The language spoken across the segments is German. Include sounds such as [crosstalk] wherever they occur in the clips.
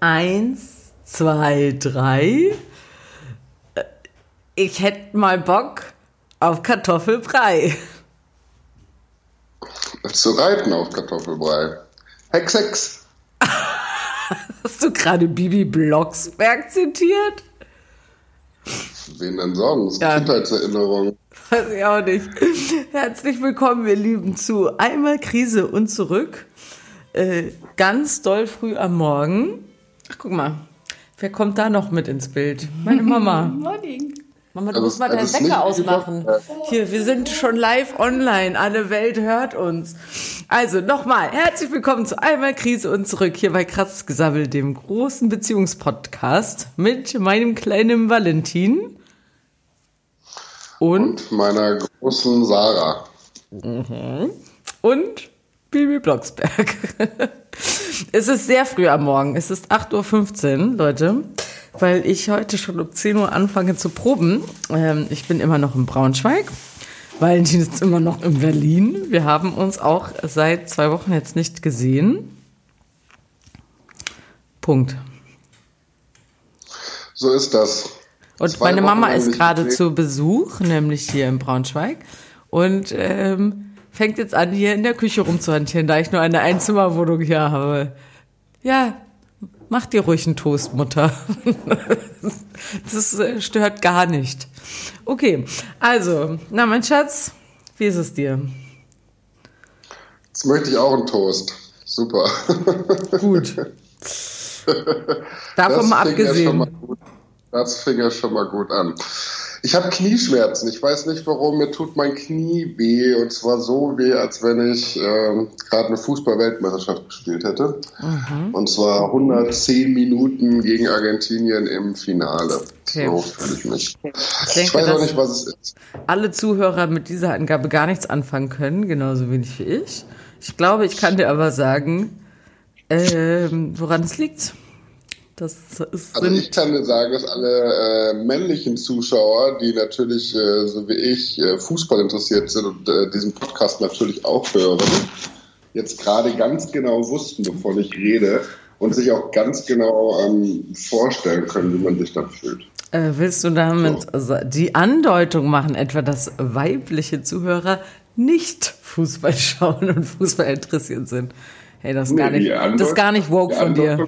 Eins, zwei, drei. Ich hätte mal Bock auf Kartoffelbrei. Zu reiten auf Kartoffelbrei. Hex, Hex. [laughs] Hast du gerade Bibi Blocksberg zitiert? Wen denn sonst? Ja. Kindheitserinnerung. Weiß ich auch nicht. Herzlich willkommen, ihr Lieben, zu Einmal Krise und zurück. Äh, ganz doll früh am Morgen. Ach, guck mal. Wer kommt da noch mit ins Bild? Meine [laughs] Mama. Morning. Mama, du Also, musst mal also deinen Wecker ausmachen. Hier, wir sind schon live online. Alle Welt hört uns. Also, nochmal. Herzlich willkommen zu Einmal Krise und zurück hier bei Krass Gesabbel, dem großen Beziehungspodcast mit meinem kleinen Valentin. Und, Und meiner großen Sarah. und Bibi Blocksberg. [laughs] es ist sehr früh am Morgen. Es ist 8.15 Uhr, Leute, weil ich heute schon um 10 Uhr anfange zu proben. Ähm, ich bin immer noch in Braunschweig. Valentin ist immer noch in Berlin. Wir haben uns auch seit zwei Wochen jetzt nicht gesehen. Punkt. So ist das. Und Zwei meine Wochen Mama ist gerade zu Besuch, nämlich hier in Braunschweig. Und ähm, fängt jetzt an, hier in der Küche rumzuhantieren, da ich nur eine Einzimmerwohnung hier habe. Ja, mach dir ruhig einen Toast, Mutter. [laughs] das äh, stört gar nicht. Okay, also, na mein Schatz, wie ist es dir? Jetzt möchte ich auch einen Toast. Super. Gut. [laughs] Davon mal fing ja abgesehen. gut, das fing ja schon mal gut an. Ich habe Knieschmerzen. Ich weiß nicht warum. Mir tut mein Knie weh. Und zwar so weh, als wenn ich ähm, gerade eine Fußball-Weltmeisterschaft gespielt hätte. Mhm. Und zwar 110 Minuten gegen Argentinien im Finale. Okay. So fühle ich mich. Ich Ich, denke, weiß auch nicht, was es ist. alle Zuhörer mit dieser Angabe gar nichts anfangen können, genauso wenig wie ich. Ich glaube, ich kann dir aber sagen, ähm, woran es liegt. Das ist, Also ich kann dir sagen, dass alle äh, männlichen Zuschauer, die natürlich, äh, so wie ich, äh, Fußball interessiert sind und äh, diesen Podcast natürlich auch hören, jetzt gerade ganz genau wussten, wovon ich rede und sich auch ganz genau ähm, vorstellen können, wie man sich dann fühlt. äh, willst du damit die Andeutung machen, etwa, dass weibliche Zuhörer nicht Fußball [laughs] schauen und Fußball interessiert sind? Hey, das ist, gar, Nee, nicht, die Andeutung- das ist gar nicht woke von dir.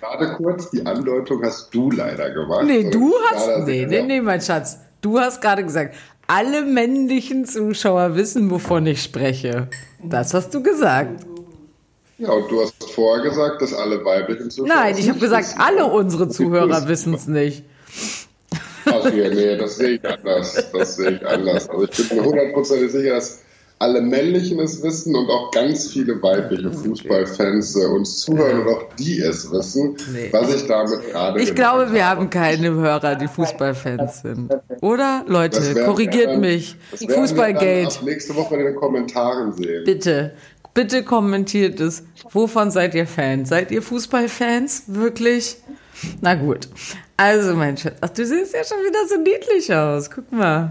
Gerade kurz, die Andeutung hast du leider gemacht. Nee, du hast. Nee, nee, nee, mein Schatz. Du hast gerade gesagt, alle männlichen Zuschauer wissen, wovon ich spreche. Das hast du gesagt. Ja, und du hast vorher gesagt, dass alle weiblichen Zuschauer. Nein, ich habe gesagt, wissen. alle unsere Zuhörer wissen. es nicht. Ach ja, nee, das sehe ich anders. Das sehe ich anders. Also ich bin mir hundertprozentig sicher, dass alle männlichen es wissen und auch ganz viele weibliche [laughs] Fußballfans äh, uns zuhören und auch die es wissen, Nee. was ich damit gerade Ich glaube, wir habe. haben keine Hörer, die Fußballfans sind. Oder? Leute, wir korrigiert dann- mich. wir Fußballgate. nächste Woche in den Kommentaren sehen. Bitte, bitte kommentiert es. Wovon seid ihr Fans? Seid ihr Fußballfans? Wirklich? Na gut. Also, mein Schatz. Ach, du siehst ja schon wieder so niedlich aus. Guck mal.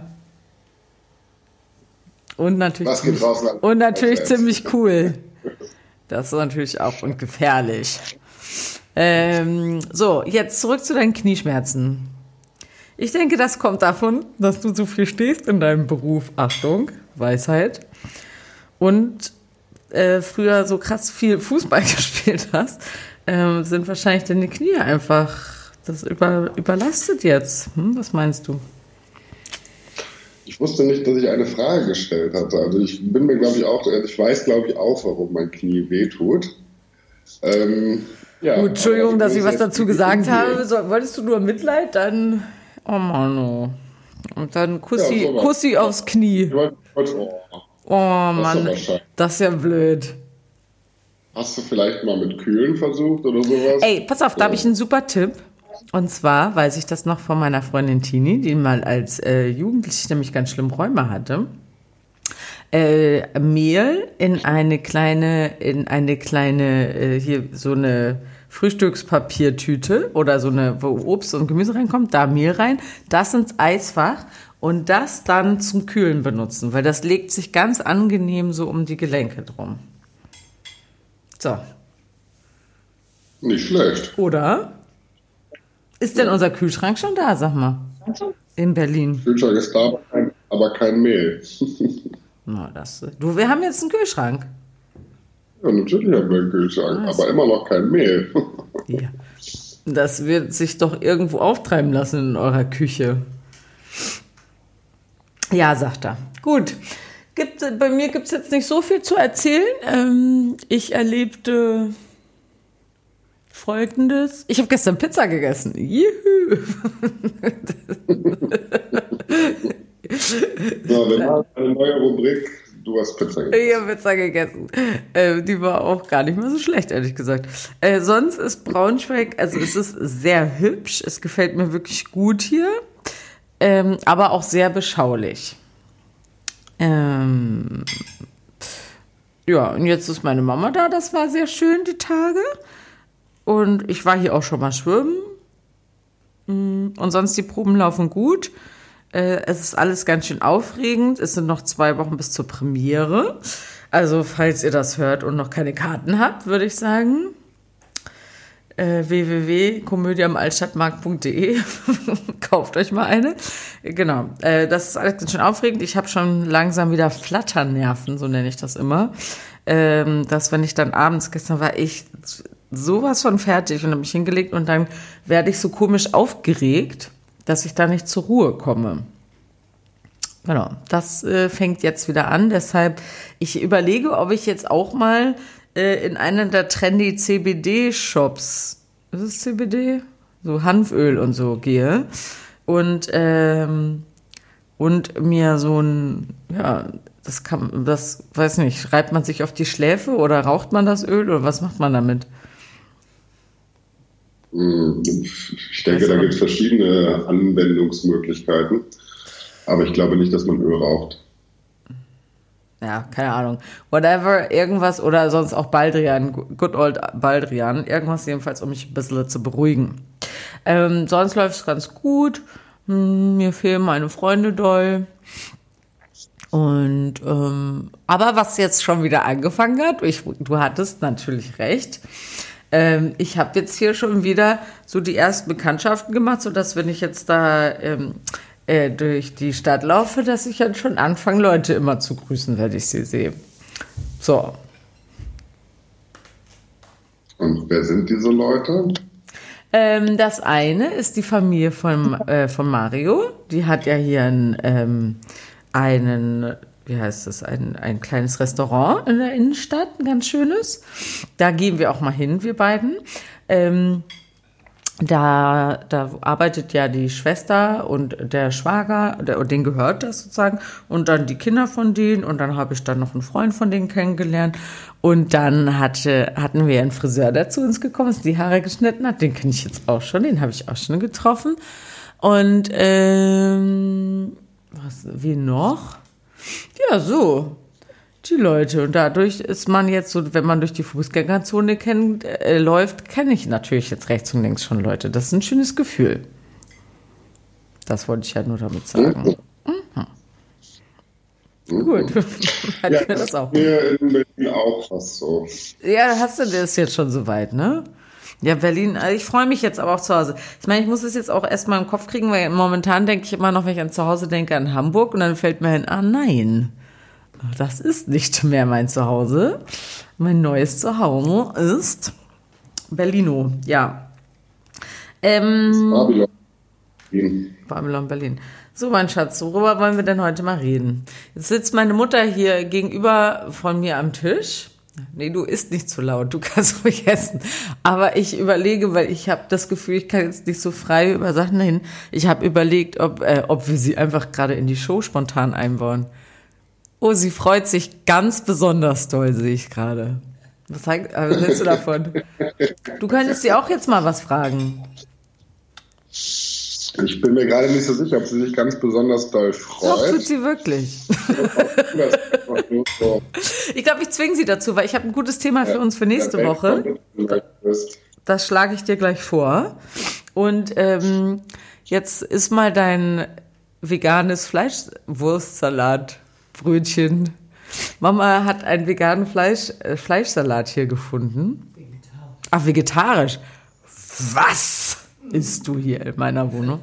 Und natürlich, Was geht ziemlich, raus und natürlich ziemlich cool. Das ist natürlich auch und gefährlich. Ähm, so, jetzt zurück zu deinen Knieschmerzen. Ich denke, das kommt davon, dass du so viel stehst in deinem Beruf. Achtung, Weisheit. Und äh, früher so krass viel Fußball [laughs] gespielt hast, ähm, sind wahrscheinlich deine Knie einfach das über, überlastet jetzt. Hm, was meinst du? Ich wusste nicht, dass ich eine Frage gestellt hatte. Also ich bin mir, glaube ich, auch, ich weiß, glaube ich, auch, warum mein Knie wehtut. Ähm, ja, Gut, Entschuldigung, dass ich was dazu gesagt habe. So, wolltest du nur Mitleid? Dann, oh Mann, oh. Und dann Kussi, Ja. Kussi aufs Knie. Oh, Oh Mann, das ist ja blöd. Hast du vielleicht mal mit Kühlen versucht oder sowas? Ey, pass auf, da habe ich einen super Tipp. Und zwar weiß ich das noch von meiner Freundin Tini, die mal als äh, Jugendliche nämlich ganz schlimm Räume hatte. Äh, Mehl in eine kleine, in eine kleine, äh, hier so eine Frühstückspapiertüte oder so eine, wo Obst und Gemüse reinkommt, da Mehl rein, das ins Eisfach und das dann zum Kühlen benutzen, weil das legt sich ganz angenehm so um die Gelenke drum. So, Nicht schlecht. Oder? Ist denn unser Kühlschrank schon da, sag mal? In Berlin. Kühlschrank ist da, aber kein, aber kein Mehl. [laughs] Na, das, du, wir haben jetzt einen Kühlschrank. Ja, natürlich haben wir einen Kühlschrank, Was? aber immer noch kein Mehl. [laughs] Ja. Das wird sich doch irgendwo auftreiben lassen in eurer Küche. Ja, sagt er. Gut. Gibt, bei mir gibt es jetzt nicht so viel zu erzählen. Ähm, ich erlebte Folgendes. Ich habe gestern Pizza gegessen. Juhu. So, wir machen eine neue Rubrik. Du hast Pizza gegessen. Ich habe Pizza gegessen. Äh, die war auch gar nicht mal so schlecht, ehrlich gesagt. Äh, sonst ist Braunschweig, also es ist sehr hübsch. Es gefällt mir wirklich gut hier. Ähm, aber auch sehr beschaulich. Ähm, ja, und jetzt ist meine Mama da. Das war sehr schön, die Tage. Und ich war hier auch schon mal schwimmen. Mm, Und sonst die Proben laufen gut. Äh, es ist alles ganz schön aufregend. Es sind noch zwei Wochen bis zur Premiere. Also, falls ihr das hört und noch keine Karten habt, würde ich sagen, äh, www.komödieamalstadtmarkt.de [laughs] kauft euch mal eine. Genau, äh, das ist alles ganz schön aufregend. Ich habe schon langsam wieder Flatternerven, so nenne ich das immer. Ähm, dass wenn ich dann abends, gestern war ich sowas von fertig und habe mich hingelegt und dann werde ich so komisch aufgeregt, dass ich da nicht zur Ruhe komme. Genau, das äh, fängt jetzt wieder an. Deshalb, ich überlege, ob ich jetzt auch mal äh, in einen der trendy CBD-Shops, ist es CBD? So Hanföl und so gehe und, ähm, und mir so ein, ja, das kann, das, weiß nicht, schreibt man sich auf die Schläfe oder raucht man das Öl oder was macht man damit? Hm, Ich denke, da gibt es verschiedene Anwendungsmöglichkeiten. Aber ich glaube nicht, dass man Öl raucht. ja, keine Ahnung, whatever, irgendwas oder sonst auch Baldrian, good old Baldrian, irgendwas jedenfalls, um mich ein bisschen zu beruhigen. Ähm, sonst läuft es ganz gut. Hm, mir fehlen meine Freunde doll. Und ähm, aber was jetzt schon wieder angefangen hat, ich, du hattest natürlich recht. Ähm, ich habe jetzt hier schon wieder so die ersten Bekanntschaften gemacht, so dass wenn ich jetzt da ähm, äh, durch die Stadt laufe, dass ich dann schon anfange, Leute immer zu grüßen, wenn ich sie sehe. So, Und wer sind diese Leute? Ähm, das eine ist die Familie von, äh, von Mario. Die hat ja hier ein, ähm, einen, wie heißt das, ein, ein kleines Restaurant in der Innenstadt, ein ganz schönes. Da gehen wir auch mal hin, wir beiden. Ähm, da, da arbeitet ja die Schwester und der Schwager, der, denen gehört das sozusagen, und dann die Kinder von denen, und dann habe ich dann noch einen Freund von denen kennengelernt. Und dann hatte, hatten wir einen Friseur, der zu uns gekommen ist, die Haare geschnitten hat. Den kenne ich jetzt auch schon, den habe ich auch schon getroffen. Und ähm, was, wie noch? Ja, so. Die Leute. Und dadurch ist man jetzt so, wenn man durch die Fußgängerzone kennt, äh, läuft, kenne ich natürlich jetzt rechts und links schon Leute. Das ist ein schönes Gefühl. Das wollte ich ja nur damit sagen. Mhm. Gut. [laughs] Hat Ja, mir das auch. Mir in auch fast so. Ja, hast du das jetzt schon soweit, ne? Ja, Berlin, also ich freue mich jetzt aber auch zu Hause. Ich meine, ich muss es jetzt auch erstmal im Kopf kriegen, weil momentan denke ich immer noch, wenn ich an zu Hause denke, an Hamburg und dann fällt mir hin, ah nein, das ist nicht mehr mein Zuhause. Mein neues Zuhause ist Berlino, ja. Ähm, Babylon. Berlin. Babylon Berlin. So, mein Schatz, worüber wollen wir denn heute mal reden? Jetzt sitzt meine Mutter hier gegenüber von mir am Tisch. Nee, du isst nicht zu laut, du [laughs] kannst ruhig essen. Aber ich überlege, weil ich habe das Gefühl, ich kann jetzt nicht so frei über Sachen hin. Ich habe überlegt, ob, äh, ob wir sie einfach gerade in die Show spontan einbauen. Oh, sie freut sich ganz besonders doll, sehe ich gerade. Was, äh, was hältst du davon? Du könntest sie auch jetzt mal was fragen. Ich bin mir gerade nicht so sicher, ob sie sich ganz besonders doll Doch, tut freut. sie wirklich. Ich glaube, ich zwinge sie dazu, weil ich habe ein gutes Thema für uns für nächste Woche. Das schlage ich dir gleich vor. Und ähm, jetzt ist mal dein veganes Fleischwurstsalatbrötchen. Mama hat einen veganen Fleisch, äh, Fleischsalat hier gefunden. Ach, vegetarisch. Was isst du hier in meiner Wohnung?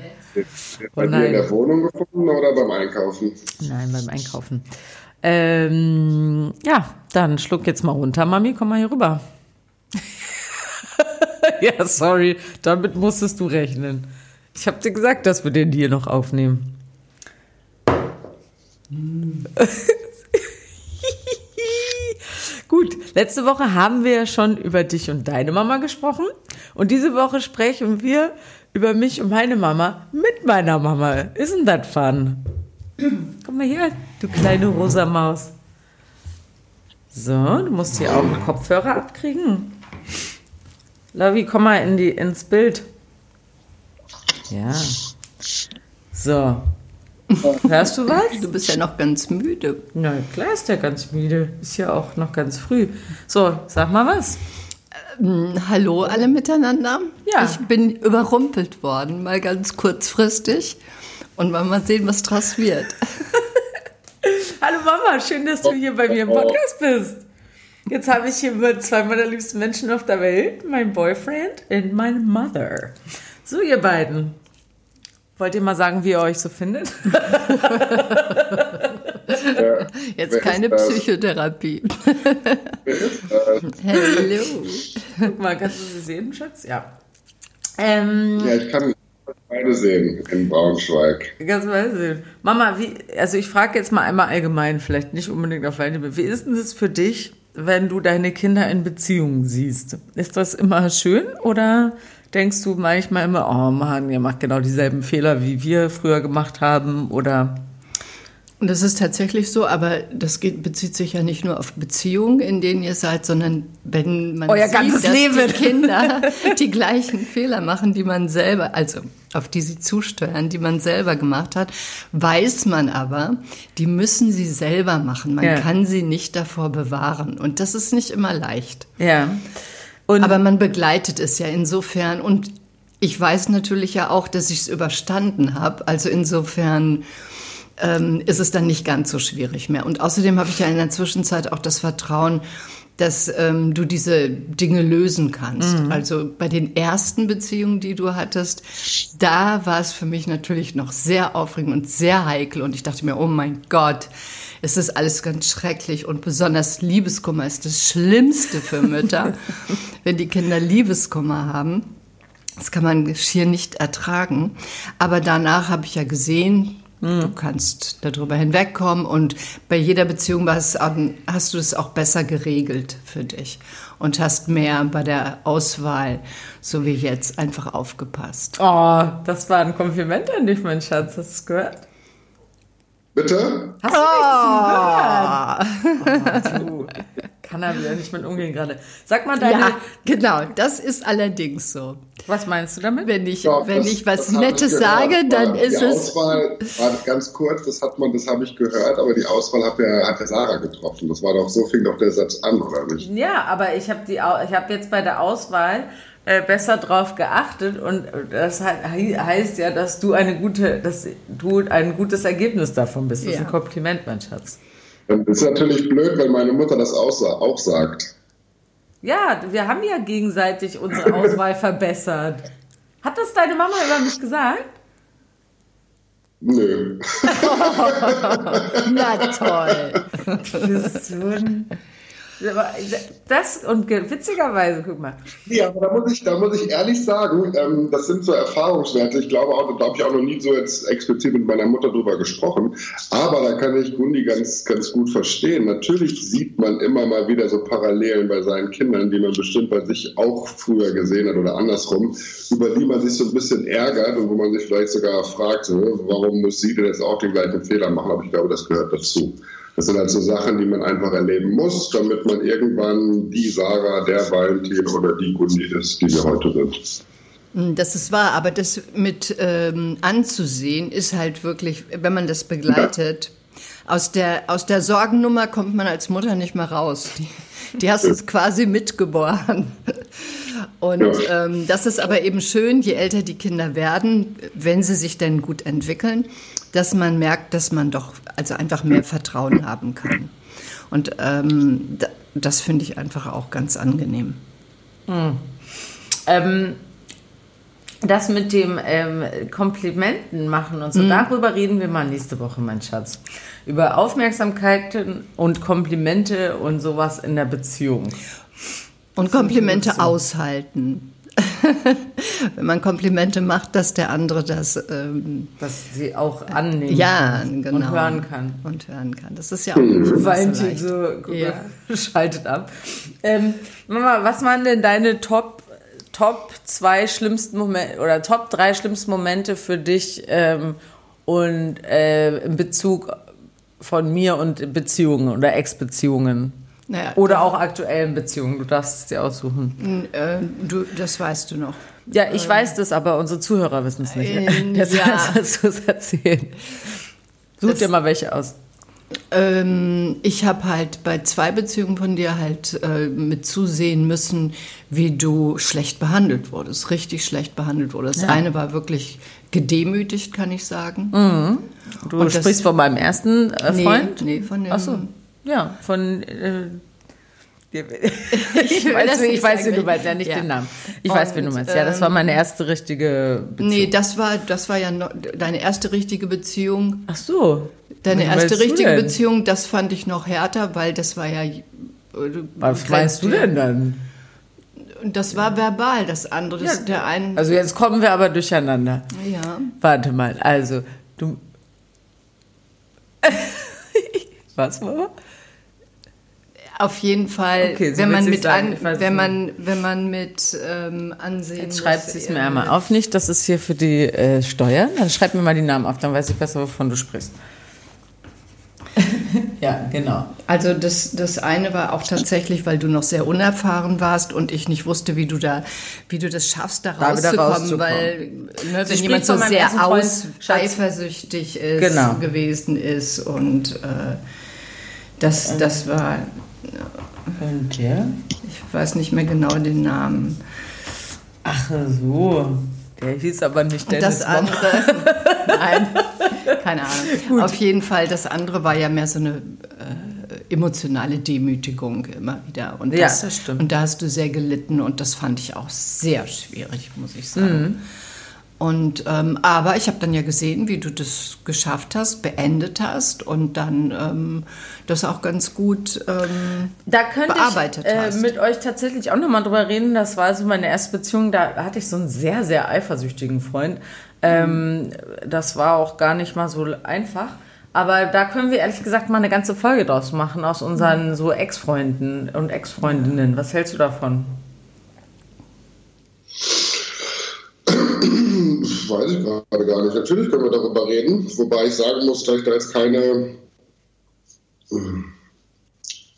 Bei Oh dir in der Wohnung gefunden oder beim Einkaufen? Nein, beim Einkaufen. Ähm, ja, dann schluck jetzt mal runter, Mami, komm mal hier rüber. [laughs] ja, sorry, damit musstest du rechnen. Ich habe dir gesagt, dass wir den hier noch aufnehmen. [laughs] Gut, letzte Woche haben wir ja schon über dich und deine Mama gesprochen. Und diese Woche sprechen wir über mich und meine Mama mit meiner Mama. Isn't that fun? Komm mal her, du kleine rosa Maus. So, du musst hier auch einen Kopfhörer abkriegen. Lavi, komm mal in die, ins Bild. Ja. So. Hörst du was? Du bist ja noch ganz müde. Na klar ist der ganz müde. Ist ja auch noch ganz früh. So, sag mal was. Hm, Hallo alle miteinander. Ja. Ich bin überrumpelt worden, mal ganz kurzfristig. Und mal, mal sehen, was draus wird. [laughs] Hallo Mama, schön, dass du hier bei mir im Podcast bist. Jetzt habe ich hier mit zwei meiner liebsten Menschen auf der Welt, mein Boyfriend und meine Mother. So, ihr beiden. Wollt ihr mal sagen, wie ihr euch so findet? [laughs] Äh, [laughs] Jetzt wer keine? Psychotherapie. [laughs] Wer? Hallo. Guck mal, kannst du sie sehen, Schatz? Ja. Ähm, Ja, ich kann beide sehen in Braunschweig. Ganz weiß ich. Mama, wie, also ich frage jetzt mal einmal allgemein, vielleicht nicht unbedingt auf deine, wie ist denn das für dich, wenn du deine Kinder in Beziehungen siehst? Ist das immer schön oder denkst du manchmal immer, oh Mann, ihr macht genau dieselben Fehler, wie wir früher gemacht haben oder? Und das ist tatsächlich so, aber das geht, bezieht sich ja nicht nur auf Beziehungen, in denen ihr seid, sondern wenn man Euer sieht, ganzes dass Leben. die Kinder [laughs] die gleichen Fehler machen, die man selber, also auf die sie zusteuern, die man selber gemacht hat, weiß man aber, die müssen sie selber machen. Man Ja. kann sie nicht davor bewahren. Und das ist nicht immer leicht. Ja. Und Aber man begleitet es ja insofern und ich weiß natürlich ja auch, dass ich es überstanden habe. Also insofern ähm, ist es dann nicht ganz so schwierig mehr. Und außerdem habe ich ja in der Zwischenzeit auch das Vertrauen, dass ähm, du diese Dinge lösen kannst. Also bei den ersten Beziehungen, die du hattest, da war es für mich natürlich noch sehr aufregend und sehr heikel. Und ich dachte mir, oh mein Gott, es ist alles ganz schrecklich und besonders Liebeskummer ist das Schlimmste für Mütter, [laughs] wenn die Kinder Liebeskummer haben. Das kann man schier nicht ertragen. Aber danach habe ich ja gesehen, du kannst darüber hinwegkommen und bei jeder Beziehung hast, hast du es auch besser geregelt für dich und hast mehr bei der Auswahl, so wie jetzt, einfach aufgepasst. oh, das war ein Kompliment an dich, mein Schatz. Hast du es gehört? Bitte? Hast du nichts gehört? [laughs] Oh, du. Kann er wieder nicht mit umgehen gerade. Sag mal deine, Ja, genau, das ist allerdings so. was meinst du damit? Wenn ich, Ja, wenn das- ich was hab Nettes ich sage, dann ist die es. Auswahl, war ganz kurz, das hat man, das habe ich gehört, aber die Auswahl hat ja, hat ja Sarah getroffen. Das war doch, so fing doch der Satz an, oder nicht? Ja, aber ich habe die, habe jetzt bei der Auswahl äh, besser drauf geachtet und das he- heißt ja, dass du eine gute, dass du ein gutes Ergebnis davon bist. Das ist Ja. ein Kompliment, mein Schatz. Das ist natürlich blöd, wenn meine Mutter das auch, sa- auch sagt. Ja, wir haben ja gegenseitig unsere Auswahl [laughs] verbessert. Hat das deine Mama über mich gesagt? Nö. [laughs] Na toll. [laughs] Du bist so ein Das und ge- witzigerweise, guck mal. Ja, aber da muss ich, da muss ich ehrlich sagen, ähm, das sind so Erfahrungswerte. Ich glaube auch, da habe ich auch noch nie so jetzt explizit mit meiner Mutter drüber gesprochen. Aber da kann ich Gundi ganz, ganz gut verstehen. Natürlich sieht man immer mal wieder so Parallelen bei seinen Kindern, die man bestimmt bei sich auch früher gesehen hat oder andersrum, über die man sich so ein bisschen ärgert und wo man sich vielleicht sogar fragt, warum muss sie denn jetzt auch den gleichen Fehler machen? Aber ich glaube, das gehört dazu. Das sind halt so Sachen, die man einfach erleben muss, damit man irgendwann die Sarah, der Valentin oder die Gundi ist, die wir heute sind. Das ist wahr, aber das mit ähm, anzusehen ist halt wirklich, wenn man das begleitet, aus der, aus der Sorgennummer kommt man als Mutter nicht mehr raus. Die, die hast du quasi mitgeboren. [laughs] Und Ja. ähm, das ist aber eben schön, je älter die Kinder werden, wenn sie sich denn gut entwickeln, dass man merkt, dass man doch also einfach mehr Vertrauen haben kann. Und ähm, da, das finde ich einfach auch ganz angenehm. Ähm, das mit dem ähm, Komplimenten machen und so, Mhm. darüber reden wir mal nächste Woche, mein Schatz. Über Aufmerksamkeiten und Komplimente und sowas in der Beziehung. Und Komplimente aushalten. [laughs] Wenn man Komplimente macht, dass der andere das ähm, Dass sie auch annehmen ja genau und hören kann. und hören kann. Das ist ja auch nicht so Valentin leicht. so, guck Ja. schaltet ab. Ähm, Mama, was waren denn deine Top, Top zwei schlimmsten Momente oder Top drei schlimmsten Momente für dich ähm, und äh, in Bezug von mir und Beziehungen oder Ex-Beziehungen? Naja, Oder auch aktuellen Beziehungen, du darfst es dir aussuchen. äh, du, das weißt du noch. Ja, ich weiß das, aber unsere Zuhörer wissen es nicht. Ähm, [laughs] Deshalb ja. [laughs] sollst du es erzählen. Such Das- dir mal welche aus. Ähm, ich habe halt bei zwei Beziehungen von dir halt äh, mit zusehen müssen, wie du schlecht behandelt wurdest, richtig schlecht behandelt wurdest. Das eine war wirklich gedemütigt, kann ich sagen. Du Und das- sprichst von meinem ersten äh, Freund? Nee, nee, von dem. Ach so, ja, von. Äh, [laughs] ich will [laughs] weiß, ich weiß, wie du meinst, ja nicht ja. den Namen. Ich weiß, wie du Und, meinst. Ja, das war meine erste richtige Beziehung. Nee, das war, das war ja noch, deine erste richtige Beziehung. Ach so. Deine erste richtige? Beziehung, das fand ich noch härter, weil das war ja. äh, Was meinst du denn dann? Und das war verbal, das andere. Das, der einen. Also jetzt kommen wir aber durcheinander. ja. Warte mal, also du. [laughs] Was, Mama? Auf jeden Fall, Okay, so wenn man mit sagen, an, wenn man wenn man mit ähm, Ansehen Jetzt schreibt sie es mir einmal auf. Nicht, das ist hier für die äh, Steuern. Dann schreib mir mal die Namen auf, dann weiß ich besser, wovon du sprichst. [laughs] ja, genau. Also das das eine war auch tatsächlich, weil du noch sehr unerfahren warst und ich nicht wusste, wie du da wie du das schaffst, da Da wieder rauszukommen, rauszukommen. weil ne, wenn jemand so sehr aus eifersüchtig ist Genau. gewesen ist und äh, das das war Der? ich weiß nicht mehr genau den Namen. Ach so. Der hieß aber nicht Und Dennis das andere, [laughs] nein, keine Ahnung. Auf jeden Fall, das andere war ja mehr so eine äh, emotionale Demütigung immer wieder. Und Ja, das stimmt. Und da hast du sehr gelitten und das fand ich auch sehr schwierig, muss ich sagen. Mhm. Und ähm, aber ich habe dann ja gesehen, wie du das geschafft hast, beendet hast und dann ähm, das auch ganz gut. Ähm, Da könnte bearbeitet ich äh, hast. mit euch tatsächlich auch nochmal drüber reden. Das war so meine erste Beziehung. Da hatte ich so einen sehr, sehr eifersüchtigen Freund. Ähm, das war auch gar nicht mal so einfach. Aber da können wir ehrlich gesagt mal eine ganze Folge draus machen aus unseren so Ex-Freunden und Ex-Freundinnen. Was hältst du davon? Weiß ich gerade gar nicht. Natürlich können wir darüber reden, wobei ich sagen muss, dass ich da jetzt keine,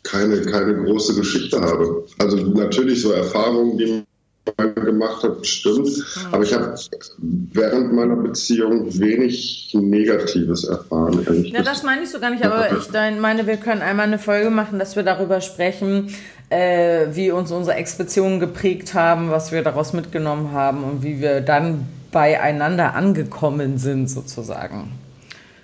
keine, keine große Geschichte habe. Also natürlich so Erfahrungen, die man gemacht hat, stimmt. Aber ich habe während meiner Beziehung wenig Negatives erfahren. Ja, das meine ich so gar nicht, aber ich meine, wir können einmal eine Folge machen, dass wir darüber sprechen, äh, wie uns unsere Ex-Beziehungen geprägt haben, was wir daraus mitgenommen haben und wie wir dann beieinander angekommen sind, sozusagen.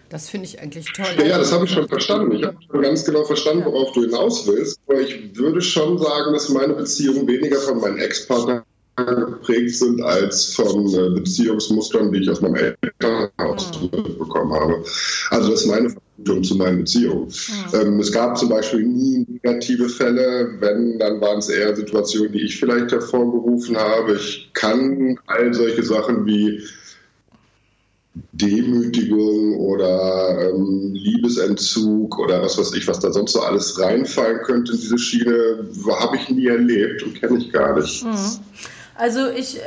das finde ich eigentlich toll. Ja, ja, das habe ich schon verstanden. Ich habe schon ganz genau verstanden, worauf du hinaus willst. Aber ich würde schon sagen, dass meine Beziehungen weniger von meinen Ex-Partnern geprägt sind als von äh, Beziehungsmustern, die ich aus meinem Elternhaus bekommen habe. Also das ist meine zu meinen Beziehungen. Ähm, es gab zum Beispiel nie negative Fälle. Wenn, dann waren es eher Situationen, die ich vielleicht hervorgerufen habe. Ich kann all solche Sachen wie Demütigung oder ähm, Liebesentzug oder was weiß ich, was da sonst so alles reinfallen könnte in diese Schiene, habe ich nie erlebt und kenne ich gar nicht. Also ich äh,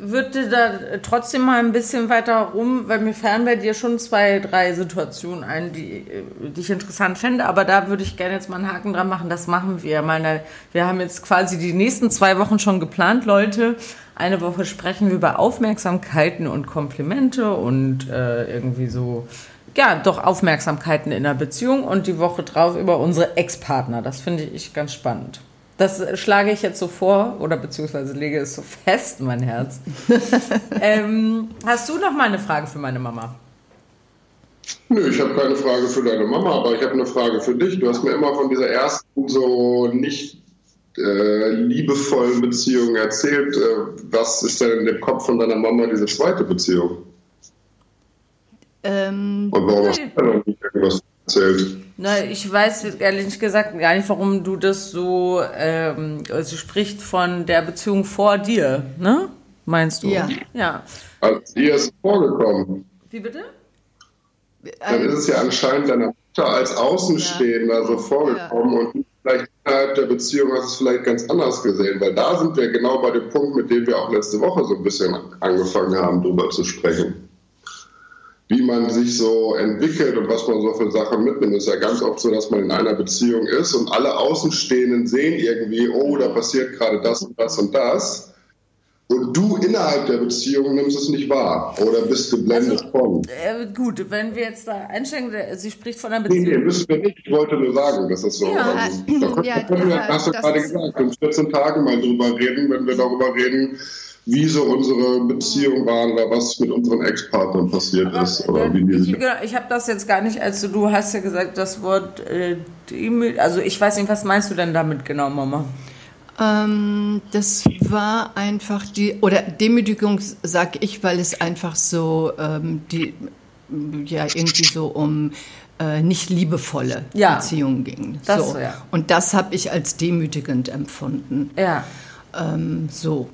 würde da trotzdem mal ein bisschen weiter rum, weil mir fallen bei dir schon zwei, drei Situationen ein, die, äh, die ich interessant fände. Aber da würde ich gerne jetzt mal einen Haken dran machen. Das machen wir. Meine, wir haben jetzt quasi die nächsten zwei Wochen schon geplant, Leute. Eine Woche sprechen wir über Aufmerksamkeiten und Komplimente und äh, irgendwie so, ja, doch Aufmerksamkeiten in einer Beziehung und die Woche drauf über unsere Ex-Partner. Das finde ich ganz spannend. Das schlage ich jetzt so vor oder beziehungsweise lege es so fest, mein Herz. [laughs] ähm, hast du noch mal eine Frage für meine Mama? Nö, ich habe keine Frage für deine Mama, aber ich habe eine Frage für dich. Du hast mir immer von dieser ersten so nicht äh, liebevollen Beziehungen erzählt. Äh, was ist denn in dem Kopf von deiner Mama diese zweite Beziehung? Ähm, Und warum hast du da noch nicht irgendwas erzählt? Na, ich weiß ehrlich gesagt gar nicht, warum du das so, ähm, sie spricht von der Beziehung vor dir, ne? Meinst du? Ja. Ja. Als ihr ist vorgekommen. Wie bitte? Dann ist es ja anscheinend deiner Mutter als Außenstehender so vorgekommen und vielleicht innerhalb der Beziehung hast du es vielleicht ganz anders gesehen, weil da sind wir genau bei dem Punkt, mit dem wir auch letzte Woche so ein bisschen angefangen haben, drüber zu sprechen. Wie man sich so entwickelt und was man so für Sachen mitnimmt. Es ist ja ganz oft so, dass man in einer Beziehung ist und alle Außenstehenden sehen irgendwie, oh, da passiert gerade das und das und das. Und du innerhalb der Beziehung nimmst es nicht wahr oder bist geblendet Also, von. Äh, gut, wenn wir jetzt da einsteigen, sie spricht von einer Nee, nee, Beziehung. müssen wir nicht. Ich wollte nur sagen, dass das so Ja, Da können, ja, da wir, ja, hast du gerade ist- gesagt, in 14 Tagen mal drüber reden, wenn wir darüber reden, wie so unsere Beziehung waren oder was mit unseren Ex-Partnern passiert ist. Oder wie die Ich, genau, ich habe das jetzt gar nicht, also du hast ja gesagt, das Wort, äh, also ich weiß nicht, was meinst du denn damit genau, Mama? Ähm, das war einfach die, oder Demütigung sag ich, weil es einfach so, ähm, die, ja, irgendwie so um äh, nicht liebevolle Ja. Beziehungen ging. Das, so. ja. Und das habe ich als demütigend empfunden. Ja. Ähm, so.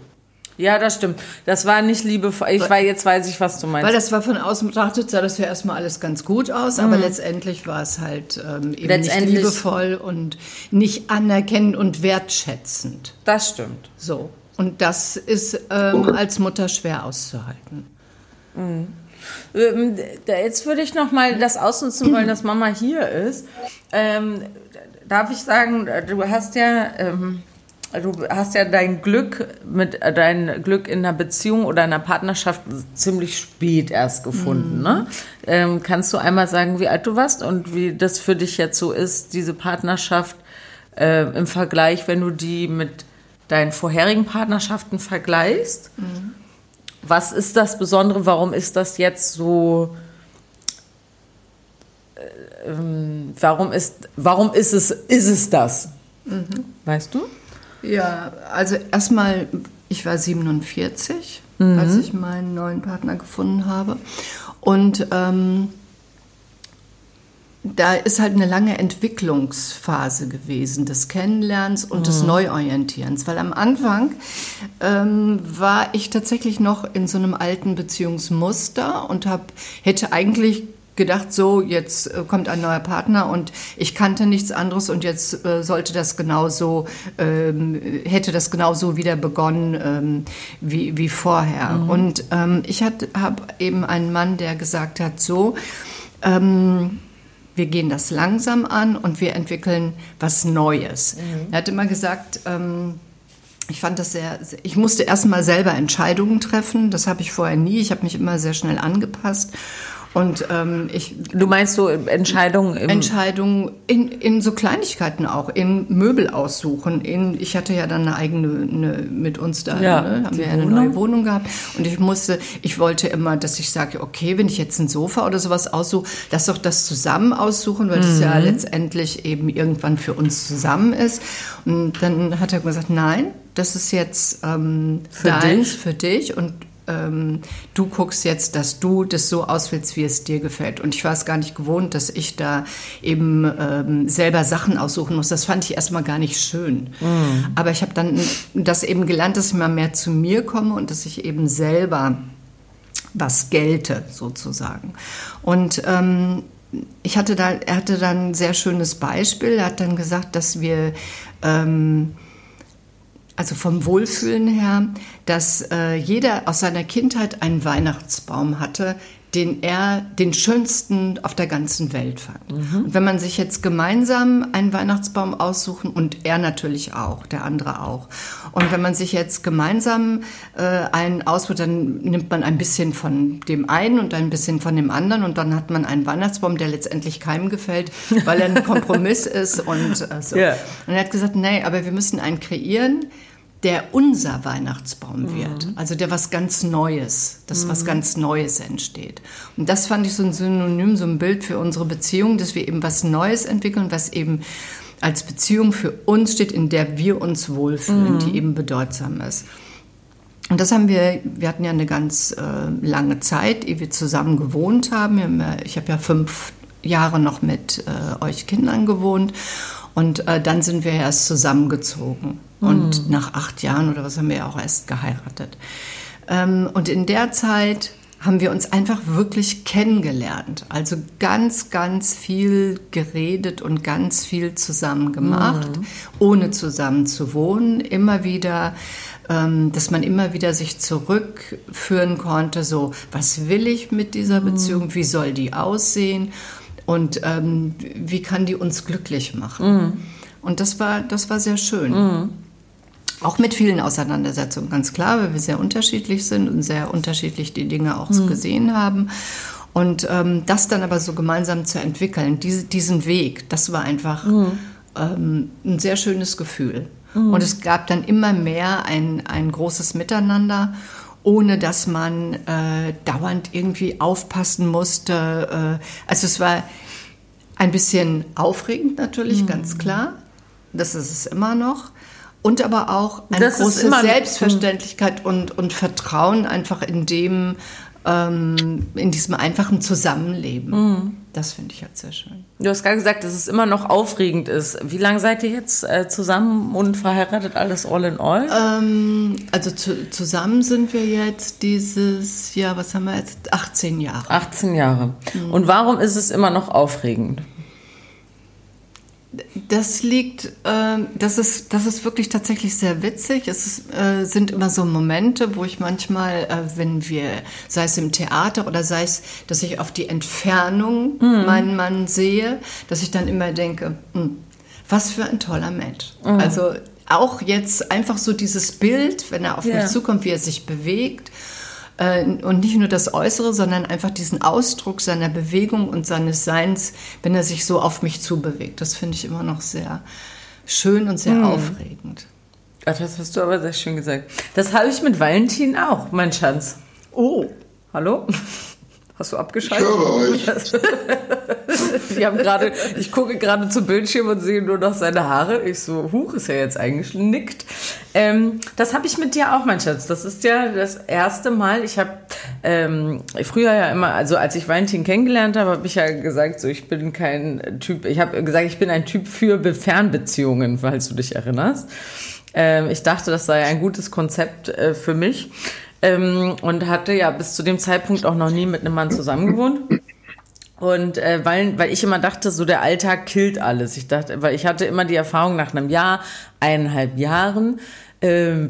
Ja, das stimmt. Das war nicht liebevoll. Ich war jetzt weiß ich, was du meinst. Weil das war von außen betrachtet, sah das ja erstmal alles ganz gut aus, aber letztendlich war es halt ähm, eben nicht Mhm. Liebevoll und nicht anerkennend und wertschätzend. das stimmt. So. Und das ist ähm, als Mutter schwer auszuhalten. Ähm, da- Jetzt würde ich noch mal das ausnutzen wollen, dass Mama hier ist. Ähm, darf ich sagen, du hast ja, ähm, du hast ja dein Glück mit äh, dein Glück in einer Beziehung oder einer Partnerschaft ziemlich spät erst gefunden. Ne? Ähm, kannst du einmal sagen, wie alt du warst und wie das für dich jetzt so ist, diese Partnerschaft äh, im Vergleich, wenn du die mit deinen vorherigen Partnerschaften vergleichst? Was ist das Besondere? Warum ist das jetzt so? äh, ähm, warum ist, warum ist es, ist es das? Weißt du? Ja, also erstmal, ich war 47, als ich meinen neuen Partner gefunden habe. Und ähm, da ist halt eine lange Entwicklungsphase gewesen des Kennenlernens und des Neuorientierens, weil am Anfang ähm, war ich tatsächlich noch in so einem alten Beziehungsmuster und hab, hätte eigentlich gedacht, so jetzt äh, kommt ein neuer Partner und ich kannte nichts anderes und jetzt äh, sollte das genauso, ähm, hätte das genauso wieder begonnen ähm, wie, wie vorher. Und ähm, ich habe eben einen Mann, der gesagt hat, so, ähm, wir gehen das langsam an und wir entwickeln was Neues. Er hat immer gesagt, ähm, ich fand das sehr ich musste erstmal selber Entscheidungen treffen. Das habe ich vorher nie. Ich habe mich immer sehr schnell angepasst. Und ähm, ich Du meinst so Entscheidungen im Entscheidungen in, in so Kleinigkeiten auch, in Möbel aussuchen. In, ich hatte ja dann eine eigene eine, mit uns da, Ja, ne, haben wir ja eine Wohnung. neue Wohnung gehabt. Und ich musste, ich wollte immer, dass ich sage, okay, wenn ich jetzt ein Sofa oder sowas aussuche, lass doch das zusammen aussuchen, weil das ja Mhm. letztendlich eben irgendwann für uns zusammen ist. Und dann hat er gesagt, nein, das ist jetzt ähm, Für deins, dich? für dich und ähm, du guckst jetzt, dass du das so auswählst, wie es dir gefällt. Und ich war es gar nicht gewohnt, dass ich da eben ähm, selber Sachen aussuchen muss. Das fand ich erstmal gar nicht schön. Aber ich habe dann das eben gelernt, dass ich mal mehr zu mir komme und dass ich eben selber was gelte, sozusagen. Und ähm, ich hatte da, er hatte dann ein sehr schönes Beispiel. Er hat dann gesagt, dass wir ähm, also vom Wohlfühlen her, dass äh, jeder aus seiner Kindheit einen Weihnachtsbaum hatte, den er den schönsten auf der ganzen Welt fand. Und wenn man sich jetzt gemeinsam einen Weihnachtsbaum aussuchen und er natürlich auch, der andere auch. Und wenn man sich jetzt gemeinsam äh, einen aussucht, dann nimmt man ein bisschen von dem einen und ein bisschen von dem anderen und dann hat man einen Weihnachtsbaum, der letztendlich keinem gefällt, weil er ein [laughs] Kompromiss ist und äh, so. Ja. Und er hat gesagt, nee, aber wir müssen einen kreieren, der unser Weihnachtsbaum wird. Also der was ganz Neues, dass was ganz Neues entsteht. Und das fand ich so ein Synonym, so ein Bild für unsere Beziehung, dass wir eben was Neues entwickeln, was eben als Beziehung für uns steht, in der wir uns wohlfühlen, mhm. die eben bedeutsam ist. Und das haben wir, wir hatten ja eine ganz äh, lange Zeit, ehe wir zusammen gewohnt haben. haben ja, ich habe ja fünf Jahre noch mit äh, euch Kindern gewohnt und äh, dann sind wir erst zusammengezogen. Mhm. Und nach acht Jahren oder was haben wir ja auch erst geheiratet. Ähm, und in der Zeit haben wir uns einfach wirklich kennengelernt. Also ganz, ganz viel geredet und ganz viel zusammen gemacht, mhm. ohne zusammen zu wohnen. Immer wieder, ähm, dass man immer wieder sich zurückführen konnte, so, was will ich mit dieser mhm. Beziehung, wie soll die aussehen und ähm, wie kann die uns glücklich machen. Mhm. Und das war, das war sehr schön. Mhm. Auch mit vielen Auseinandersetzungen, ganz klar, weil wir sehr unterschiedlich sind und sehr unterschiedlich die Dinge auch mhm. gesehen haben. Und ähm, das dann aber so gemeinsam zu entwickeln, diese, diesen Weg, das war einfach mhm. ähm, ein sehr schönes Gefühl. Mhm. Und es gab dann immer mehr ein, ein großes Miteinander, ohne dass man äh, dauernd irgendwie aufpassen musste. Äh, also es war ein bisschen aufregend natürlich, mhm. ganz klar. Das ist es immer noch und aber auch eine das große Selbstverständlichkeit und, und Vertrauen einfach in dem, ähm, in diesem einfachen Zusammenleben. Mhm. Das finde ich halt sehr schön. Du hast gerade gesagt, dass es immer noch aufregend ist. Wie lange seid ihr jetzt äh, zusammen und verheiratet, alles all in all? Ähm, also zu, zusammen sind wir jetzt dieses Jahr, was haben wir jetzt? 18 Jahre. 18 Jahre. Mhm. Und warum ist es immer noch aufregend? Das liegt, äh, das, ist, das ist wirklich tatsächlich sehr witzig. Es ist, äh, sind immer so Momente, wo ich manchmal, äh, wenn wir, sei es im Theater oder sei es, dass ich auf die Entfernung mhm. meinen Mann sehe, dass ich dann immer denke, hm, was für ein toller Mensch. Mhm. Also auch jetzt einfach so dieses Bild, wenn er auf ja. mich zukommt, wie er sich bewegt und nicht nur das Äußere, sondern einfach diesen Ausdruck seiner Bewegung und seines Seins, wenn er sich so auf mich zubewegt. Das finde ich immer noch sehr schön und sehr hm. aufregend. Ach, das hast du aber sehr schön gesagt. Das habe ich mit Valentin auch, mein Schatz. Oh, hallo? Hast du abgeschaltet? Ich höre euch. [laughs] Wir haben gerade, ich gucke gerade zum Bildschirm und sehe nur noch seine Haare. Ich so, huch, ist er jetzt eingeschnickt. Ähm, das habe ich mit dir auch, mein Schatz. Das ist ja das erste Mal. Ich habe ähm, früher ja immer, also als ich Valentin kennengelernt habe, habe ich ja gesagt, so ich bin kein Typ. Ich habe gesagt, ich bin ein Typ für Fernbeziehungen, falls du dich erinnerst. Ähm, ich dachte, das sei ein gutes Konzept äh, für mich ähm, und hatte ja bis zu dem Zeitpunkt auch noch nie mit einem Mann zusammengewohnt. Und äh, weil, weil ich immer dachte, so der Alltag killt alles. Ich dachte, weil ich hatte immer die Erfahrung nach einem Jahr, eineinhalb Jahren, ähm,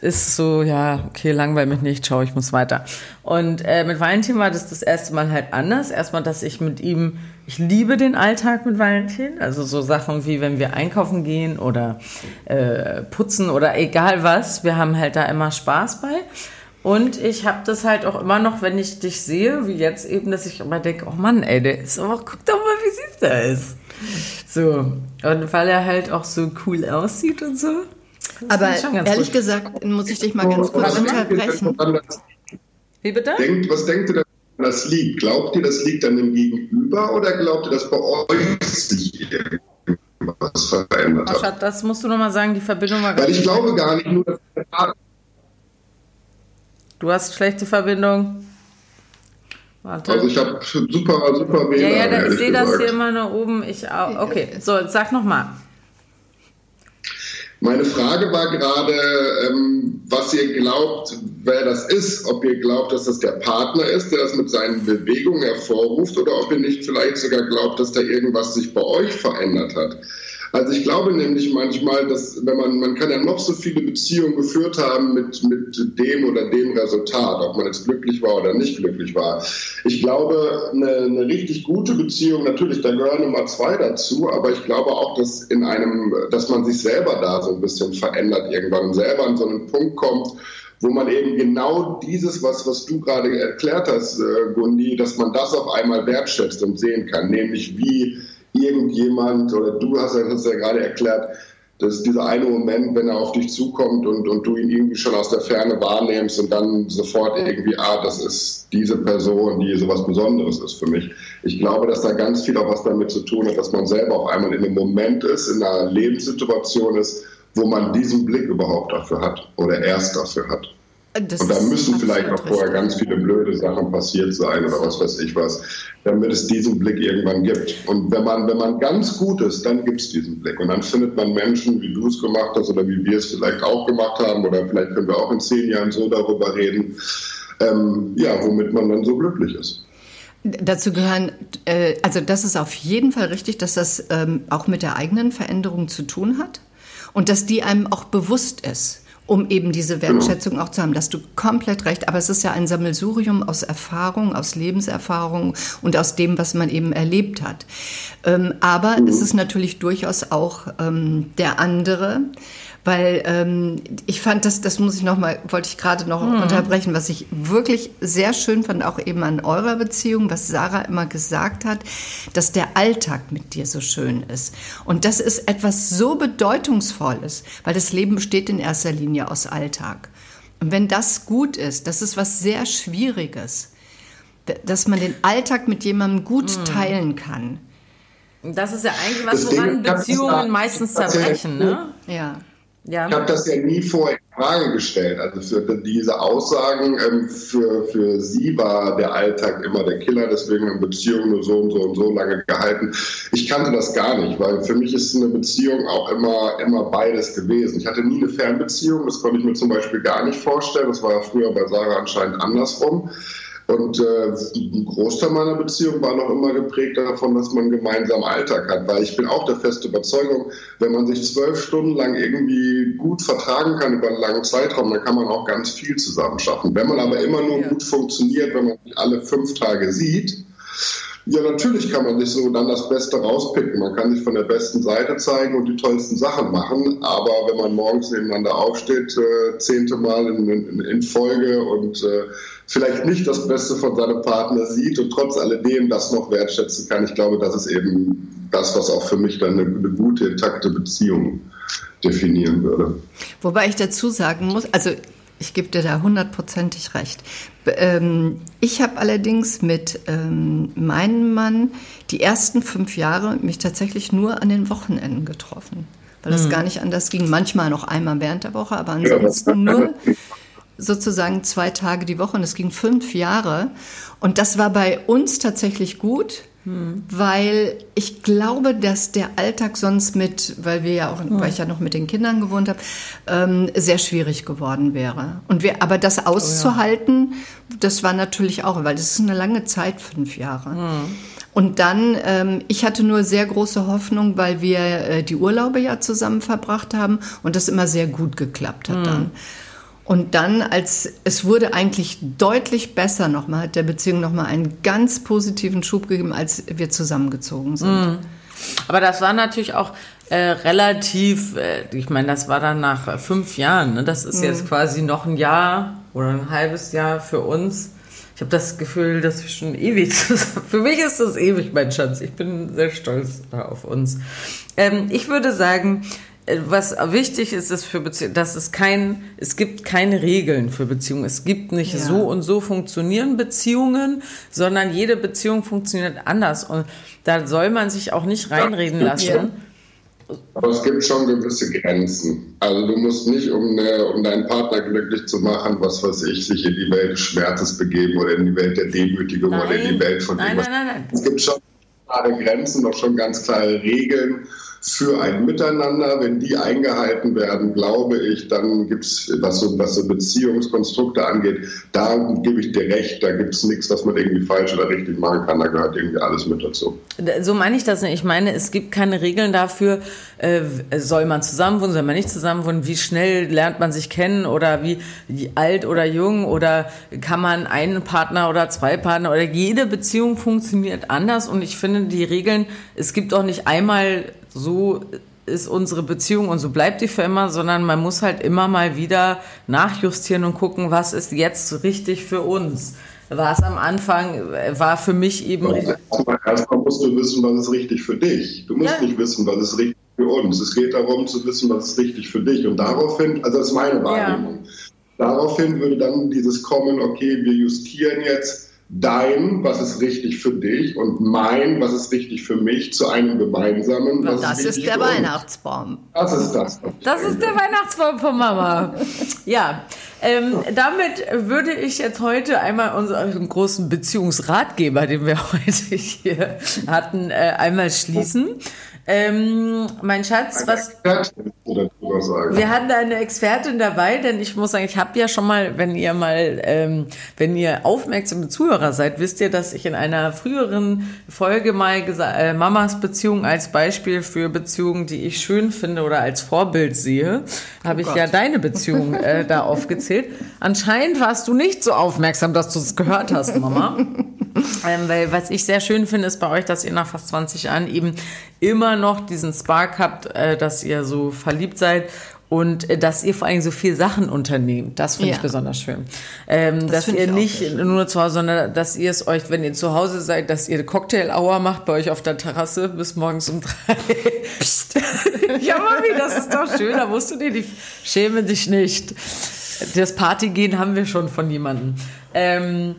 ist so, ja, okay, langweil mich nicht, schau, ich muss weiter. Und äh, mit Valentin war das das erste Mal halt anders. Erstmal, dass ich mit ihm, ich liebe den Alltag mit Valentin. Also so Sachen wie, wenn wir einkaufen gehen oder äh, putzen oder egal was. Wir haben halt da immer Spaß bei. Und ich habe das halt auch immer noch, wenn ich dich sehe, wie jetzt eben, dass ich immer denke, oh Mann, ey, der ist aber, guck doch mal, wie süß der ist. So. Und weil er halt auch so cool aussieht und so. Aber ehrlich gut. gesagt, muss ich dich mal ganz kurz unterbrechen. Wie bitte? Denkt, was denkt ihr, das liegt? Glaubt ihr, das liegt an dem Gegenüber oder glaubt ihr, dass bei euch sich irgendwas verändert hat? Das musst du nochmal sagen, die Verbindung war Weil ich glaube gar nicht nur, dass der Partner Du hast schlechte Verbindung. Warte. Also ich habe super, super WLAN. Ja, ja, ich sehe das hier immer nach oben. Ich auch. Okay, so, sag nochmal. Meine Frage war gerade, ähm, was ihr glaubt, wer das ist. Ob ihr glaubt, dass das der Partner ist, der das mit seinen Bewegungen hervorruft, oder ob ihr nicht vielleicht sogar glaubt, dass da irgendwas sich bei euch verändert hat. Also ich glaube nämlich manchmal, dass wenn man, man kann ja noch so viele Beziehungen geführt haben mit, mit dem oder dem Resultat, ob man jetzt glücklich war oder nicht glücklich war. Ich glaube, eine, eine richtig gute Beziehung, natürlich, da gehören Nummer zwei dazu, aber ich glaube auch, dass in einem, dass man sich selber da so ein bisschen verändert irgendwann selber an so einen Punkt kommt, wo man eben genau dieses, was, was du gerade erklärt hast, äh, Gundi, dass man das auf einmal wertschätzt und sehen kann, nämlich wie irgendjemand, oder du hast das ja gerade erklärt, Das ist dieser eine Moment, wenn er auf dich zukommt und, und du ihn irgendwie schon aus der Ferne wahrnimmst und dann sofort irgendwie, ah, das ist diese Person, die so was Besonderes ist für mich. Ich glaube, dass da ganz viel auch was damit zu tun hat, dass man selber auf einmal in einem Moment ist, in einer Lebenssituation ist, wo man diesen Blick überhaupt dafür hat oder erst dafür hat. Das und da müssen vielleicht auch vorher ganz viele blöde Sachen passiert sein oder was weiß ich was, damit es diesen Blick irgendwann gibt. Und wenn man, wenn man ganz gut ist, dann gibt es diesen Blick. Und dann findet man Menschen, wie du es gemacht hast oder wie wir es vielleicht auch gemacht haben oder vielleicht können wir auch in zehn Jahren so darüber reden, ähm, ja, womit man dann so glücklich ist. Dazu gehören, äh, also das ist auf jeden Fall richtig, dass das ähm, auch mit der eigenen Veränderung zu tun hat und dass die einem auch bewusst ist um eben diese Wertschätzung auch zu haben. Dass du komplett recht, aber es ist ja ein Sammelsurium aus Erfahrung, aus Lebenserfahrung und aus dem, was man eben erlebt hat. Ähm, aber es ist natürlich durchaus auch ähm, der andere, weil ähm, ich fand, das, das muss ich noch mal, wollte ich gerade noch mhm. unterbrechen, was ich wirklich sehr schön fand, auch eben an eurer Beziehung, was Sarah immer gesagt hat, dass der Alltag mit dir so schön ist. Und das ist etwas so Bedeutungsvolles, weil das Leben besteht in erster Linie aus Alltag. Und wenn das gut ist, das ist was sehr Schwieriges, dass man den Alltag mit jemandem gut mhm. teilen kann. Das ist ja eigentlich was, woran Beziehungen meistens zerbrechen, ne? Ja. Ja. Ich habe das ja nie vor in Frage gestellt. Also für diese Aussagen, ähm, für, für sie war der Alltag immer der Killer, deswegen haben Beziehungen nur so und so und so lange gehalten. Ich kannte das gar nicht, weil für mich ist eine Beziehung auch immer, immer beides gewesen. Ich hatte nie eine Fernbeziehung, das konnte ich mir zum Beispiel gar nicht vorstellen. Das war ja früher bei Sarah anscheinend andersrum. Und äh, ein Großteil meiner Beziehung war noch immer geprägt davon, dass man gemeinsam Alltag hat. Weil ich bin auch der feste Überzeugung, wenn man sich zwölf Stunden lang irgendwie gut vertragen kann über einen langen Zeitraum, dann kann man auch ganz viel zusammen schaffen. Wenn man aber immer nur ja. gut funktioniert, wenn man sich alle fünf Tage sieht, ja, natürlich kann man sich so dann das Beste rauspicken. Man kann sich von der besten Seite zeigen und die tollsten Sachen machen. Aber wenn man morgens nebeneinander aufsteht, äh, zehnte Mal in, in, in Folge und äh, vielleicht nicht das Beste von seinem Partner sieht und trotz alledem das noch wertschätzen kann, ich glaube, das ist eben das, was auch für mich dann eine, eine gute, intakte Beziehung definieren würde. Wobei ich dazu sagen muss, also ich gebe dir da hundertprozentig recht. Ähm, ich habe allerdings mit ähm, meinem Mann die ersten fünf Jahre mich tatsächlich nur an den Wochenenden getroffen, weil es mhm. gar nicht anders ging. Manchmal noch einmal während der Woche, aber ansonsten nur [laughs] sozusagen zwei Tage die Woche. Und es ging fünf Jahre. Und das war bei uns tatsächlich gut weil ich glaube, dass der Alltag sonst mit, weil wir ja auch, hm. weil ich ja noch mit den Kindern gewohnt habe, ähm, sehr schwierig geworden wäre. Und wir, aber das auszuhalten, oh ja. das war natürlich auch, weil das ist eine lange Zeit, fünf Jahre. Hm. Und dann, ähm, ich hatte nur sehr große Hoffnung, weil wir äh, die Urlaube ja zusammen verbracht haben und das immer sehr gut geklappt hat hm. dann. Und dann, als es wurde eigentlich deutlich besser nochmal, hat der Beziehung nochmal einen ganz positiven Schub gegeben, als wir zusammengezogen sind. Mhm. Aber das war natürlich auch äh, relativ, äh, ich meine, das war dann nach fünf Jahren. Ne? Das ist mhm. jetzt quasi noch ein Jahr oder ein halbes Jahr für uns. Ich habe das Gefühl, dass wir schon ewig zusammen. Für mich ist das ewig, mein Schatz. Ich bin sehr stolz auf uns. Ähm, ich würde sagen, was wichtig ist, ist für Beziehungen, dass es kein, es gibt keine Regeln für Beziehungen. Es gibt nicht ja. so und so funktionieren Beziehungen, sondern jede Beziehung funktioniert anders und da soll man sich auch nicht reinreden lassen. Aber es gibt schon gewisse Grenzen. Also du musst nicht, um, eine, um deinen Partner glücklich zu machen, was weiß ich, sich in die Welt des Schmerzes begeben oder in die Welt der Demütigung nein. oder in die Welt von nein, nein, nein, nein. Es gibt schon klare Grenzen, auch schon ganz klare Regeln für ein Miteinander. Wenn die eingehalten werden, glaube ich, dann gibt es, was so, was so Beziehungskonstrukte angeht, da gebe ich dir recht, da gibt es nichts, was man irgendwie falsch oder richtig machen kann. Da gehört irgendwie alles mit dazu. So meine ich das nicht. Ich meine, es gibt keine Regeln dafür, äh, soll man zusammenwohnen, soll man nicht zusammenwohnen, wie schnell lernt man sich kennen oder wie alt oder jung oder kann man einen Partner oder zwei Partner oder jede Beziehung funktioniert anders und ich finde die Regeln, es gibt auch nicht einmal so ist unsere Beziehung und so bleibt die für immer, sondern man muss halt immer mal wieder nachjustieren und gucken, was ist jetzt richtig für uns. War es am Anfang, war für mich eben. Erstmal musst du wissen, was ist richtig für dich. Du musst ja. nicht wissen, was ist richtig für uns. Es geht darum zu wissen, was ist richtig für dich. Und daraufhin, also das ist meine Wahrnehmung. Ja. Daraufhin würde dann dieses kommen, okay, wir justieren jetzt dein, was ist richtig für dich und mein, was ist richtig für mich, zu einem gemeinsamen. Was das ist, ist der Weihnachtsbaum. Das ist das. Das ist der Weihnachtsbaum von Mama. ja. Ähm, damit würde ich jetzt heute einmal unseren großen Beziehungsratgeber, den wir [laughs] heute hier hatten, äh, einmal schließen. Ähm, mein Schatz, was. Wir hatten da eine Expertin dabei, denn ich muss sagen, ich habe ja schon mal, wenn ihr mal, ähm, wenn ihr aufmerksame Zuhörer seid, wisst ihr, dass ich in einer früheren Folge mal gesagt, äh, Mamas Beziehung als Beispiel für Beziehungen, die ich schön finde oder als Vorbild sehe, habe oh ich ja deine Beziehung äh, da aufgezählt. Anscheinend warst du nicht so aufmerksam, dass du es gehört hast, Mama. [laughs] ähm, weil was ich sehr schön finde, ist bei euch, dass ihr nach fast 20 Jahren eben immer noch diesen Spark habt, äh, dass ihr so verliebt seid und äh, dass ihr vor allem so viel Sachen unternehmt. Das finde ja. ich besonders schön. Ähm, das dass ihr nicht nur zu Hause, sondern dass ihr es euch, wenn ihr zu Hause seid, dass ihr eine Cocktail-Hour macht bei euch auf der Terrasse bis morgens um drei. Psst. [laughs] ja, Mami, das ist doch schön. Da musst du dir die schäme dich nicht. Das Partygehen haben wir schon von jemandem. Ähm,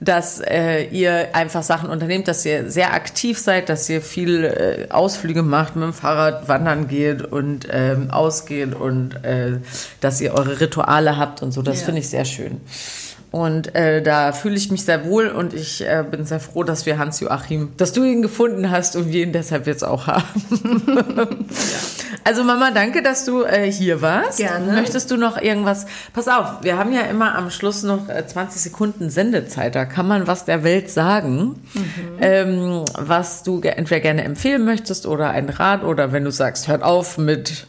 dass äh, ihr einfach Sachen unternehmt, dass ihr sehr aktiv seid, dass ihr viel äh, Ausflüge macht, mit dem Fahrrad wandern geht und ähm, ausgeht und äh, dass ihr eure Rituale habt und so. Das ja. finde ich sehr schön. Und äh, da fühle ich mich sehr wohl und ich äh, bin sehr froh, dass wir Hans-Joachim, dass du ihn gefunden hast und wir ihn deshalb jetzt auch haben. ja. [laughs] Also Mama, danke, dass du äh, hier warst. Gerne. Möchtest du noch irgendwas? Pass auf, wir haben ja immer am Schluss noch 20 äh, Sekunden Sendezeit. Da kann man was der Welt sagen, mhm. ähm, was du entweder gerne empfehlen möchtest oder ein Rat oder wenn du sagst, hört auf mit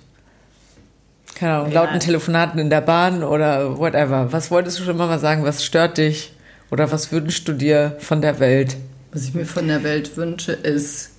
keine Ahnung, lauten Telefonaten in der Bahn oder whatever. Was wolltest du schon mal sagen? Was stört dich? Oder was wünschst du dir von der Welt? Was ich mir von der Welt wünsche, ist.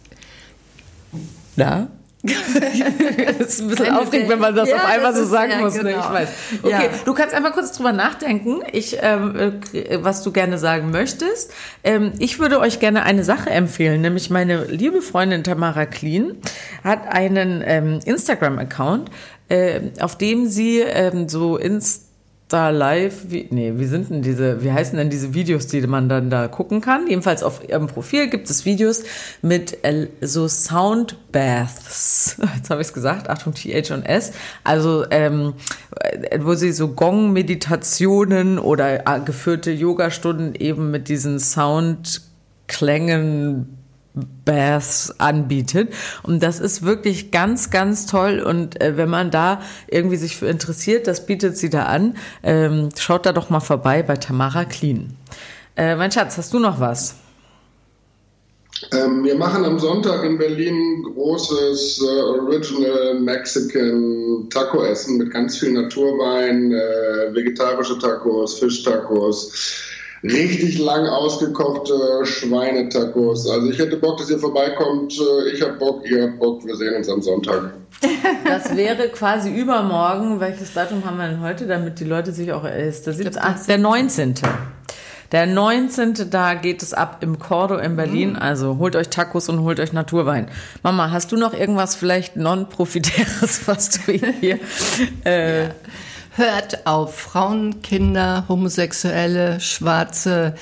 Na? [laughs] das ist ein bisschen aufregend, wenn man das ja, auf einmal so sagen muss. Genau. Ne? Ich genau. weiß. Okay, ja. du kannst einmal kurz drüber nachdenken, ich, ähm, äh, was du gerne sagen möchtest. Ähm, ich würde euch gerne eine Sache empfehlen, nämlich meine liebe Freundin Tamara Clean hat einen ähm, Instagram-Account, äh, auf dem sie ähm, so ins da live, wie, nee, wie sind denn diese, wie heißen denn diese Videos, die man dann da gucken kann? Jedenfalls auf ihrem Profil gibt es Videos mit äh, so Soundbaths. [laughs] Jetzt habe ich es gesagt, Achtung, TH und S. Also, ähm, wo sie so Gong-Meditationen oder äh, geführte Yogastunden eben mit diesen Soundklängen Baths anbietet. Und das ist wirklich ganz, ganz toll. Und äh, wenn man da irgendwie sich für interessiert, das bietet sie da an. Ähm, schaut da doch mal vorbei bei Tamara Clean. Äh, mein Schatz, hast du noch was? Ähm, wir machen am Sonntag in Berlin großes äh, Original Mexican Taco-Essen mit ganz viel Naturwein, äh, vegetarische Tacos, Fischtacos richtig lang ausgekochte Schweinetacos. Also ich hätte Bock, dass ihr vorbeikommt. Ich habe Bock, ihr habt Bock. Wir sehen uns am Sonntag. Das wäre quasi übermorgen. Welches Datum haben wir denn heute, damit die Leute sich auch... Ist der, 17, ach, der 19. Der 19. da geht es ab im Cordo in Berlin. Mhm. Also holt euch Tacos und holt euch Naturwein. Mama, hast du noch irgendwas vielleicht non-profitäres, [laughs] was du hier... Äh, ja hört auf Frauen, Kinder, Homosexuelle, Schwarze,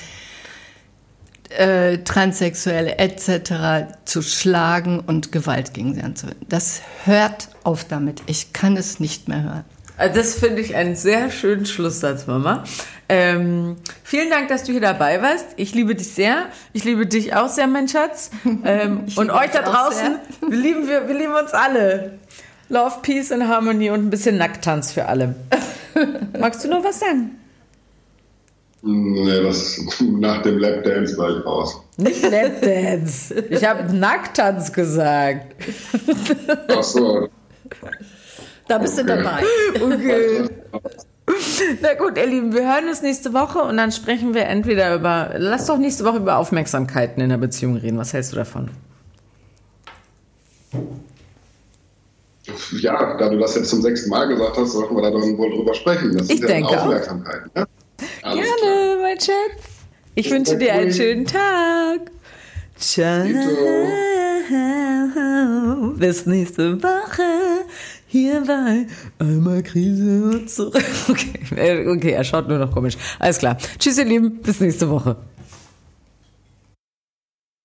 äh, Transsexuelle etc. zu schlagen und Gewalt gegen sie anzuwenden. Das hört auf damit. Ich kann es nicht mehr hören. Also das finde ich einen sehr schönen Schlusssatz, Mama. Ähm, vielen Dank, dass du hier dabei warst. Ich liebe dich sehr. Ich liebe dich auch sehr, mein Schatz. [laughs] Ähm, und euch da draußen, wir lieben, wir, wir lieben uns alle. Love, Peace and Harmony und ein bisschen Nacktanz für alle. [laughs] Magst du noch was sagen? Nee, das, [laughs] nach dem Lapdance war ich raus. Nicht Lapdance. Ich habe Nacktanz gesagt. Ach so. Da bist okay. du dabei. Okay. Na gut, ihr Lieben, wir hören uns nächste Woche und dann sprechen wir entweder über. Lass doch nächste Woche über Aufmerksamkeiten in der Beziehung reden. Was hältst du davon? Ja, da du das jetzt zum sechsten Mal gesagt hast, sollten wir da dann wohl drüber sprechen. Das ich ist ja denke Aufmerksamkeit. Ne? Gerne, klar. mein Schatz. Ich Bis wünsche dir einen schönen Tag. Ciao. Bis nächste Woche. Hier war einmal Krise und zurück. [laughs] Okay. Äh, okay, er schaut nur noch komisch. Alles klar. Tschüss, ihr Lieben. Bis nächste Woche.